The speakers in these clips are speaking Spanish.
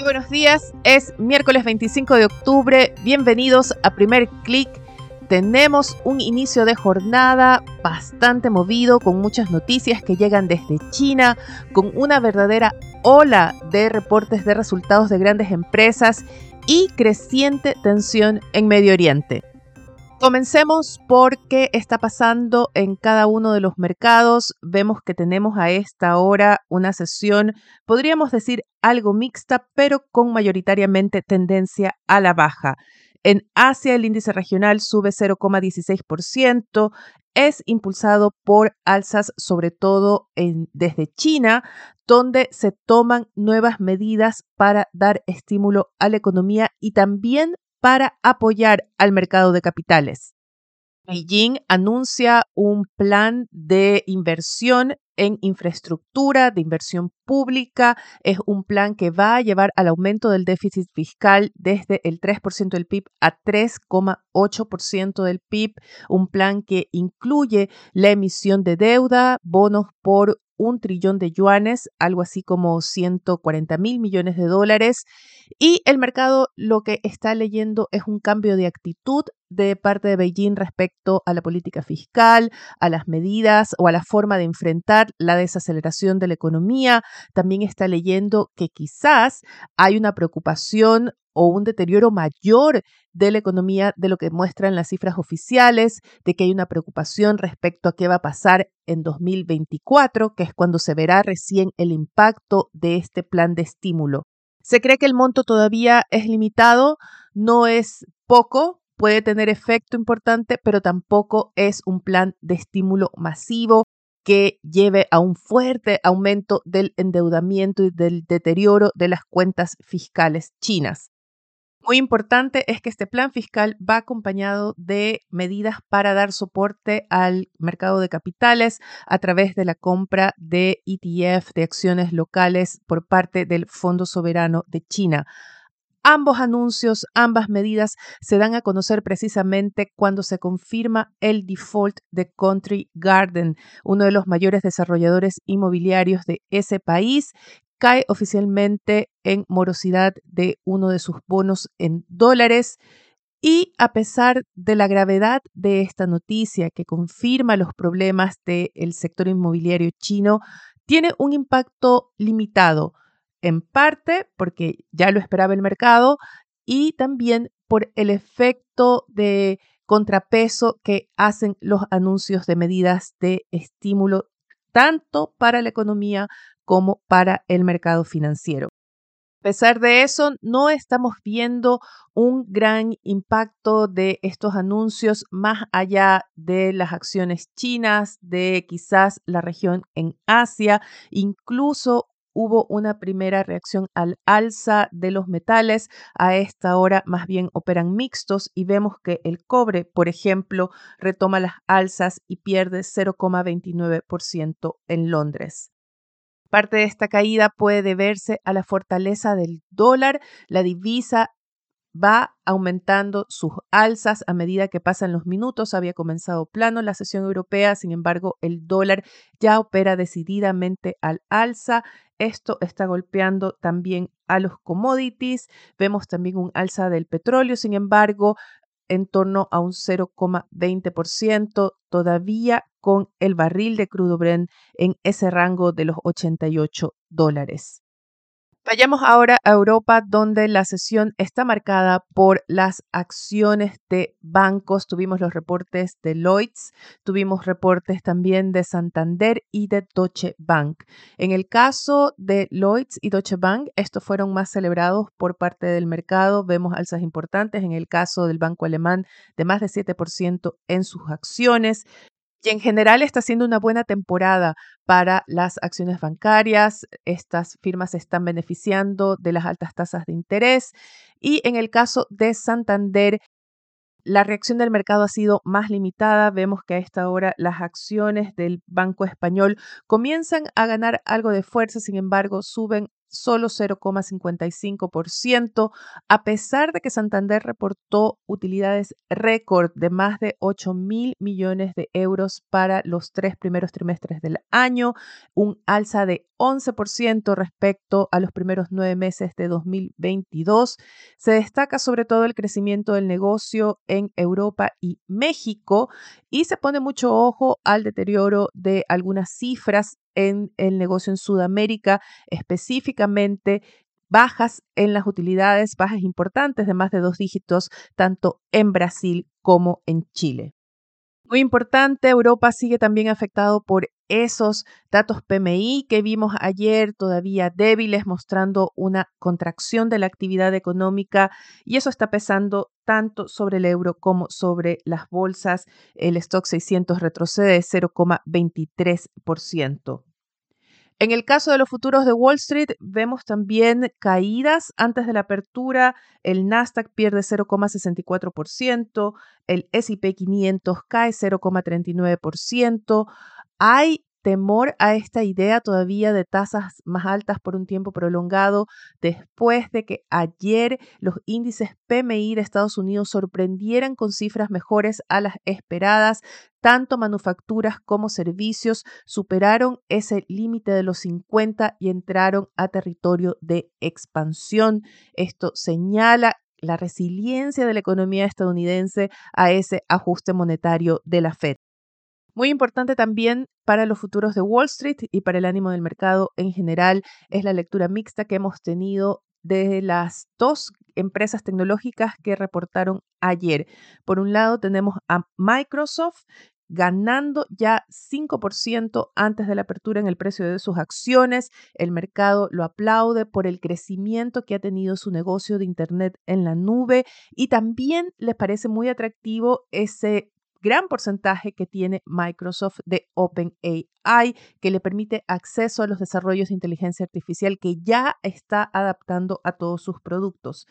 Muy buenos días, es miércoles 25 de octubre, bienvenidos a Primer Click. Tenemos un inicio de jornada bastante movido, con muchas noticias que llegan desde China, con una verdadera ola de reportes de resultados de grandes empresas y creciente tensión en Medio Oriente. Comencemos por qué está pasando en cada uno de los mercados. Vemos que tenemos a esta hora una sesión, podríamos decir algo mixta, pero con mayoritariamente tendencia a la baja. En Asia el índice regional sube 0,16%, es impulsado por alzas sobre todo desde China, donde se toman nuevas medidas para dar estímulo a la economía y también para apoyar al mercado de capitales. Beijing anuncia un plan de inversión en infraestructura, de inversión pública. Es un plan que va a llevar al aumento del déficit fiscal desde el 3% del PIB a 3,8% del PIB. Un plan que incluye la emisión de deuda, bonos por un trillón de yuanes, algo así como 140 mil millones de dólares. Y el mercado lo que está leyendo es un cambio de actitud de parte de Beijing respecto a la política fiscal, a las medidas o a la forma de enfrentar la desaceleración de la economía. También está leyendo que quizás hay una preocupación o un deterioro mayor de la economía de lo que muestran las cifras oficiales, de que hay una preocupación respecto a qué va a pasar en 2024, que es cuando se verá recién el impacto de este plan de estímulo. Se cree que el monto todavía es limitado, no es poco, puede tener efecto importante, pero tampoco es un plan de estímulo masivo que lleve a un fuerte aumento del endeudamiento y del deterioro de las cuentas fiscales chinas. Muy importante es que este plan fiscal va acompañado de medidas para dar soporte al mercado de capitales a través de la compra de ETF, de acciones locales por parte del Fondo Soberano de China. Ambos anuncios, ambas medidas se dan a conocer precisamente cuando se confirma el default de Country Garden, uno de los mayores desarrolladores inmobiliarios de ese país, cae oficialmente en morosidad de uno de sus bonos en dólares. Y a pesar de la gravedad de esta noticia que confirma los problemas del sector inmobiliario chino, tiene un impacto limitado, en parte porque ya lo esperaba el mercado y también por el efecto de contrapeso que hacen los anuncios de medidas de estímulo tanto para la economía como para el mercado financiero. A pesar de eso, no estamos viendo un gran impacto de estos anuncios más allá de las acciones chinas, de quizás la región en Asia, incluso hubo una primera reacción al alza de los metales. A esta hora más bien operan mixtos y vemos que el cobre, por ejemplo, retoma las alzas y pierde 0,29% en Londres. Parte de esta caída puede deberse a la fortaleza del dólar. La divisa va aumentando sus alzas a medida que pasan los minutos. Había comenzado plano la sesión europea, sin embargo, el dólar ya opera decididamente al alza. Esto está golpeando también a los commodities. Vemos también un alza del petróleo, sin embargo, en torno a un 0,20%, todavía con el barril de crudo Brent en ese rango de los 88 dólares. Vayamos ahora a Europa, donde la sesión está marcada por las acciones de bancos. Tuvimos los reportes de Lloyds, tuvimos reportes también de Santander y de Deutsche Bank. En el caso de Lloyds y Deutsche Bank, estos fueron más celebrados por parte del mercado. Vemos alzas importantes en el caso del banco alemán de más de 7% en sus acciones y en general está siendo una buena temporada para las acciones bancarias. Estas firmas se están beneficiando de las altas tasas de interés Y en el caso de Santander, la reacción del mercado ha sido más limitada. Vemos que a esta hora las acciones del Banco Español comienzan a ganar algo de fuerza, sin embargo, suben solo 0,55%, a pesar de que Santander reportó utilidades récord de más de 8 mil millones de euros para los tres primeros trimestres del año, un alza de 11% respecto a los primeros nueve meses de 2022. Se destaca sobre todo el crecimiento del negocio en Europa y México y se pone mucho ojo al deterioro de algunas cifras en el negocio en Sudamérica, específicamente bajas en las utilidades, bajas importantes de más de dos dígitos, tanto en Brasil como en Chile. Muy importante, Europa sigue también afectado por esos datos PMI que vimos ayer todavía débiles, mostrando una contracción de la actividad económica y eso está pesando tanto sobre el euro como sobre las bolsas. El stock 600 retrocede 0,23%. En el caso de los futuros de Wall Street, vemos también caídas antes de la apertura. El Nasdaq pierde 0,64%, el SP 500 cae 0,39%. Hay temor a esta idea todavía de tasas más altas por un tiempo prolongado después de que ayer los índices PMI de Estados Unidos sorprendieran con cifras mejores a las esperadas. Tanto manufacturas como servicios superaron ese límite de los 50 y entraron a territorio de expansión. Esto señala la resiliencia de la economía estadounidense a ese ajuste monetario de la Fed. Muy importante también para los futuros de Wall Street y para el ánimo del mercado en general es la lectura mixta que hemos tenido de las dos empresas tecnológicas que reportaron ayer. Por un lado tenemos a Microsoft ganando ya 5% antes de la apertura en el precio de sus acciones. El mercado lo aplaude por el crecimiento que ha tenido su negocio de Internet en la nube y también les parece muy atractivo ese gran porcentaje que tiene Microsoft de OpenAI, que le permite acceso a los desarrollos de inteligencia artificial que ya está adaptando a todos sus productos.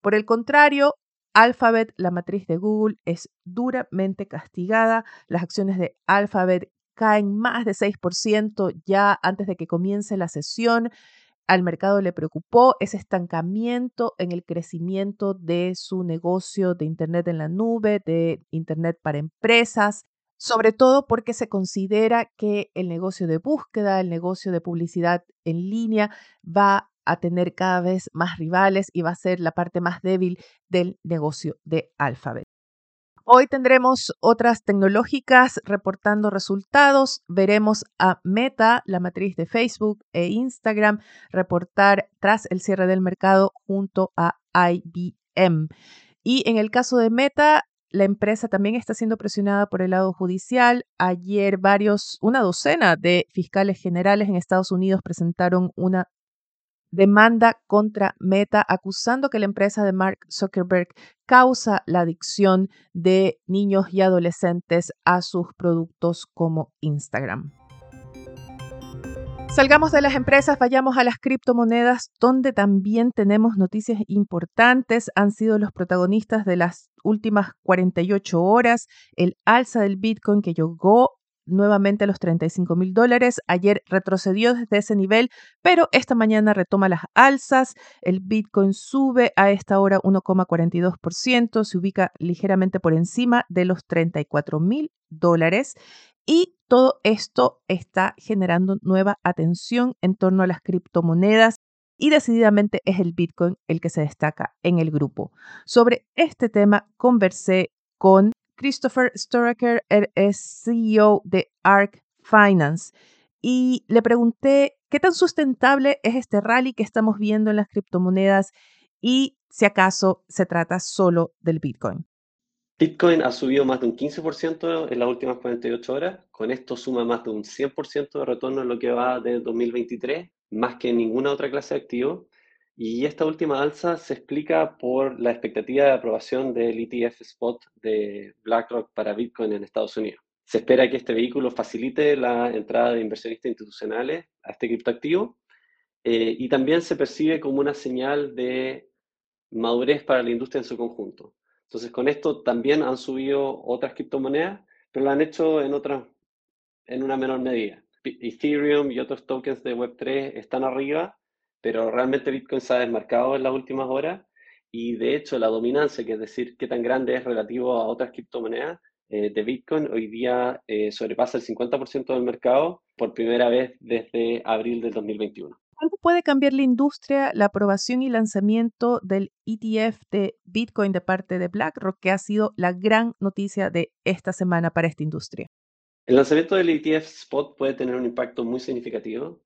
Por el contrario, Alphabet, la matriz de Google, es duramente castigada. Las acciones de Alphabet caen más de 6% ya antes de que comience la sesión al mercado le preocupó ese estancamiento en el crecimiento de su negocio de Internet en la nube, de Internet para empresas, sobre todo porque se considera que el negocio de búsqueda, el negocio de publicidad en línea va a tener cada vez más rivales y va a ser la parte más débil del negocio de Alphabet. Hoy tendremos otras tecnológicas reportando resultados. Veremos a Meta, la matriz de Facebook e Instagram, reportar tras el cierre del mercado junto a IBM. Y en el caso de Meta, la empresa también está siendo presionada por el lado judicial. Ayer varios, una docena de fiscales generales en Estados Unidos presentaron una demanda contra Meta acusando que la empresa de Mark Zuckerberg causa la adicción de niños y adolescentes a sus productos como Instagram. Salgamos de las empresas, vayamos a las criptomonedas, donde también tenemos noticias importantes. Han sido los protagonistas de las últimas 48 horas, el alza del Bitcoin que llegó nuevamente los 35 mil dólares. Ayer retrocedió desde ese nivel, pero esta mañana retoma las alzas. El Bitcoin sube a esta hora 1,42%, se ubica ligeramente por encima de los 34 mil dólares. Y todo esto está generando nueva atención en torno a las criptomonedas y decididamente es el Bitcoin el que se destaca en el grupo. Sobre este tema conversé con Christopher Storaker es CEO de ARK Finance y le pregunté qué tan sustentable es este rally que estamos viendo en las criptomonedas y si acaso se trata solo del Bitcoin. Bitcoin ha subido más de un 15% en las últimas 48 horas. Con esto suma más de un 100% de retorno en lo que va de 2023, más que ninguna otra clase de activo. Y esta última alza se explica por la expectativa de aprobación del ETF Spot de BlackRock para Bitcoin en Estados Unidos. Se espera que este vehículo facilite la entrada de inversionistas institucionales a este criptoactivo eh, y también se percibe como una señal de madurez para la industria en su conjunto. Entonces, con esto también han subido otras criptomonedas, pero lo han hecho en otras, en una menor medida. Ethereum y otros tokens de Web3 están arriba, pero realmente Bitcoin se ha desmarcado en las últimas horas y de hecho la dominancia, que es decir, qué tan grande es relativo a otras criptomonedas eh, de Bitcoin, hoy día eh, sobrepasa el 50% del mercado por primera vez desde abril del 2021. ¿Cuánto puede cambiar la industria la aprobación y lanzamiento del ETF de Bitcoin de parte de BlackRock, que ha sido la gran noticia de esta semana para esta industria? El lanzamiento del ETF Spot puede tener un impacto muy significativo.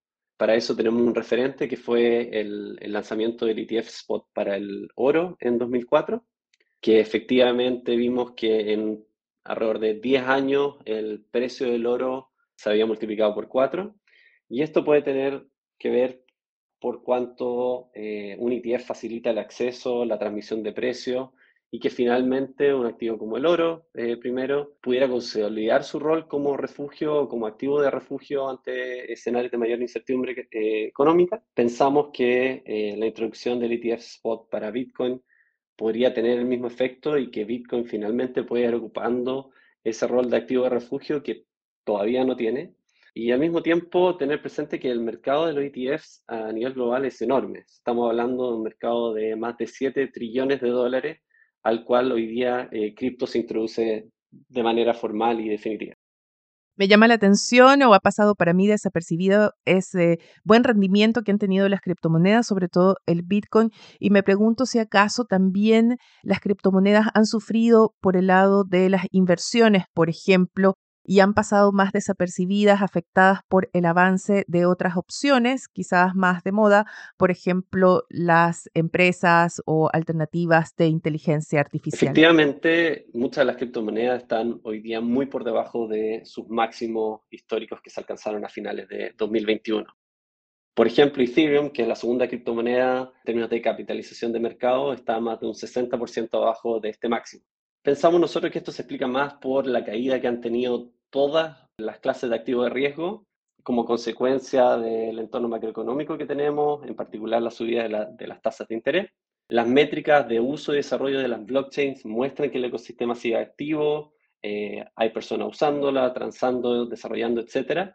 Para eso tenemos un referente que fue el, lanzamiento del ETF Spot para el oro en 2004, que efectivamente vimos que en alrededor de 10 años el precio del oro se había multiplicado por 4. Y esto puede tener que ver por cuánto eh, un ETF facilita el acceso, la transmisión de precios y que finalmente un activo como el oro, eh, primero, pudiera consolidar su rol como refugio, como activo de refugio ante escenarios de mayor incertidumbre eh, económica. Pensamos que la introducción del ETF Spot para Bitcoin podría tener el mismo efecto y que Bitcoin finalmente puede ir ocupando ese rol de activo de refugio que todavía no tiene y al mismo tiempo tener presente que el mercado de los ETFs a nivel global es enorme. Estamos hablando de un mercado de más de 7 trillones de dólares al cual hoy día eh, cripto se introduce de manera formal y definitiva. Me llama la atención o ha pasado para mí desapercibido ese buen rendimiento que han tenido las criptomonedas, sobre todo el Bitcoin, y me pregunto si acaso también las criptomonedas han sufrido por el lado de las inversiones, por ejemplo, y han pasado más desapercibidas, afectadas por el avance de otras opciones, quizás más de moda, por ejemplo, las empresas o alternativas de inteligencia artificial. Efectivamente, muchas de las criptomonedas están hoy día muy por debajo de sus máximos históricos que se alcanzaron a finales de 2021. Por ejemplo, Ethereum, que es la segunda criptomoneda en términos de capitalización de mercado, está más de un 60% abajo de este máximo. Pensamos nosotros que esto se explica más por la caída que han tenido todas las clases de activos de riesgo como consecuencia del entorno macroeconómico que tenemos, en particular la subida de, las tasas de interés. Las métricas de uso y desarrollo de las blockchains muestran que el ecosistema sigue activo, eh, hay personas usándola, transando, desarrollando, etcétera.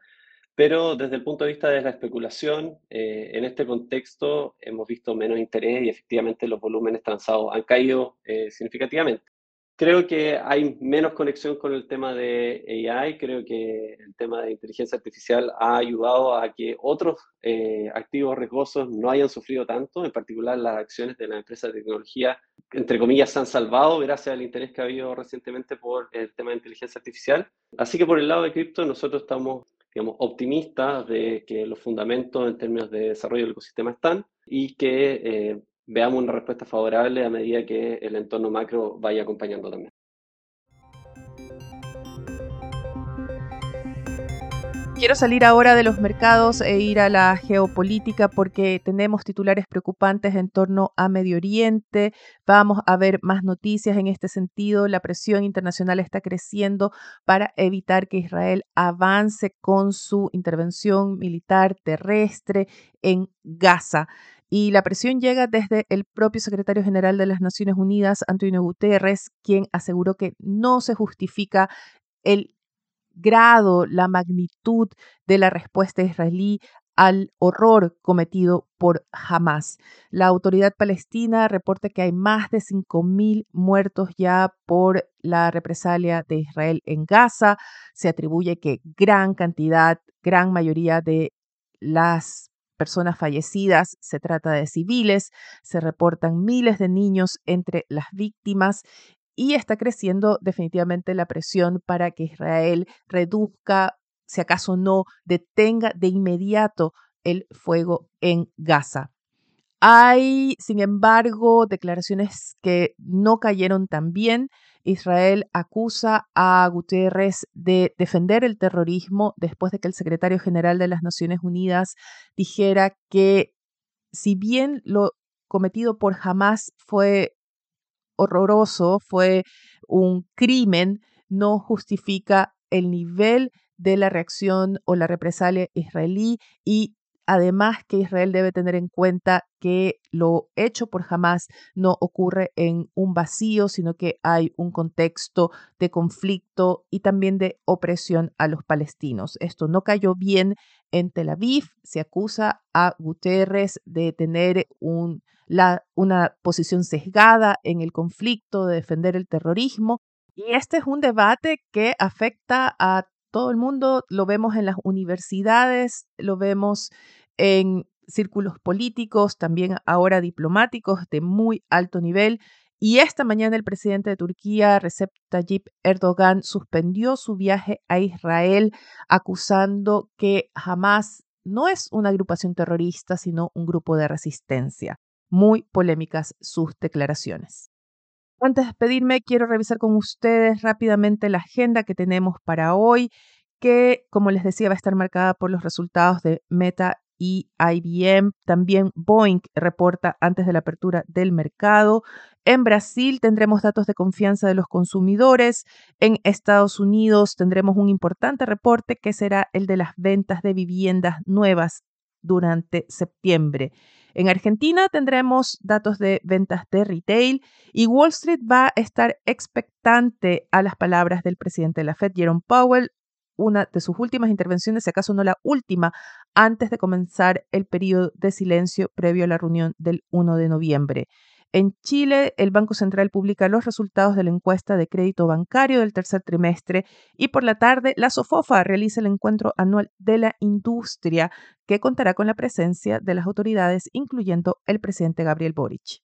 Pero desde el punto de vista de la especulación, eh, en este contexto hemos visto menos interés y efectivamente los volúmenes transados han caído eh, significativamente. Creo que hay menos conexión con el tema de AI, creo que el tema de inteligencia artificial ha ayudado a que otros eh, activos riesgosos no hayan sufrido tanto, en particular las acciones de la empresa de tecnología, entre comillas, se han salvado gracias al interés que ha habido recientemente por el tema de inteligencia artificial. Así que por el lado de cripto nosotros estamos digamos, optimistas de que los fundamentos en términos de desarrollo del ecosistema están y que eh, veamos una respuesta favorable a medida que el entorno macro vaya acompañando también. Quiero salir ahora de los mercados e ir a la geopolítica porque tenemos titulares preocupantes en torno a Medio Oriente. Vamos a ver más noticias en este sentido. La presión internacional está creciendo para evitar que Israel avance con su intervención militar terrestre en Gaza. Y la presión llega desde el propio secretario general de las Naciones Unidas, Antonio Guterres, quien aseguró que no se justifica el grado, la magnitud de la respuesta israelí al horror cometido por Hamas. La autoridad palestina reporta que hay más de 5.000 muertos ya por la represalia de Israel en Gaza. Se atribuye que gran cantidad, gran mayoría de las personas fallecidas, se trata de civiles, se reportan miles de niños entre las víctimas y está creciendo definitivamente la presión para que Israel reduzca, si acaso no, detenga de inmediato el fuego en Gaza. Hay, sin embargo, declaraciones que no cayeron tan bien. Israel acusa a Guterres de defender el terrorismo después de que el secretario general de las Naciones Unidas dijera que si bien lo cometido por Hamas fue horroroso, fue un crimen, no justifica el nivel de la reacción o la represalia israelí y además que Israel debe tener en cuenta que lo hecho por Hamas no ocurre en un vacío, sino que hay un contexto de conflicto y también de opresión a los palestinos. Esto no cayó bien en Tel Aviv. Se acusa a Guterres de tener una posición sesgada en el conflicto, de defender el terrorismo. Y este es un debate que afecta a todo el mundo, lo vemos en las universidades, lo vemos en círculos políticos, también ahora diplomáticos de muy alto nivel. Y esta mañana el presidente de Turquía, Recep Tayyip Erdogan, suspendió su viaje a Israel acusando que Hamas no es una agrupación terrorista, sino un grupo de resistencia. Muy polémicas sus declaraciones. Antes de despedirme, quiero revisar con ustedes rápidamente la agenda que tenemos para hoy, que, como les decía, va a estar marcada por los resultados de Meta y IBM. También Boeing reporta antes de la apertura del mercado. En Brasil tendremos datos de confianza de los consumidores. En Estados Unidos tendremos un importante reporte que será el de las ventas de viviendas nuevas durante septiembre. En Argentina tendremos datos de ventas de retail y Wall Street va a estar expectante a las palabras del presidente de la Fed, Jerome Powell, una de sus últimas intervenciones, si acaso no la última, antes de comenzar el periodo de silencio previo a la reunión del 1 de noviembre. En Chile, el Banco Central publica los resultados de la encuesta de crédito bancario del tercer trimestre y por la tarde la SOFOFA realiza el encuentro anual de la industria que contará con la presencia de las autoridades, incluyendo el presidente Gabriel Boric.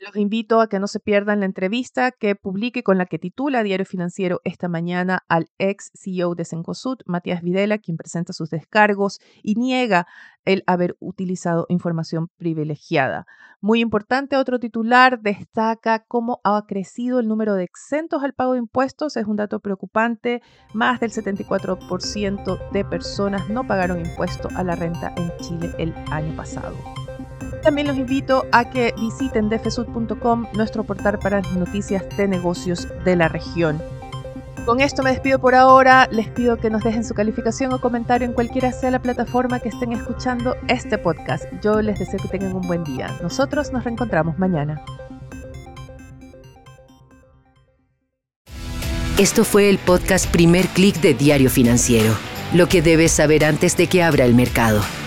Los invito a que no se pierdan la entrevista que publique con la que titula Diario Financiero esta mañana al ex CEO de Sencosud, Matías Videla, quien presenta sus descargos y niega el haber utilizado información privilegiada. Muy importante, otro titular destaca cómo ha crecido el número de exentos al pago de impuestos. Es un dato preocupante. Más del 74% de personas no pagaron impuesto a la renta en Chile el año pasado. También los invito a que visiten defesud.com, nuestro portal para noticias de negocios de la región. Con esto me despido por ahora. Les pido que nos dejen su calificación o comentario en cualquiera sea la plataforma que estén escuchando este podcast. Yo les deseo que tengan un buen día. Nosotros nos reencontramos mañana. Esto fue el podcast Primer Click de Diario Financiero. Lo que debes saber antes de que abra el mercado.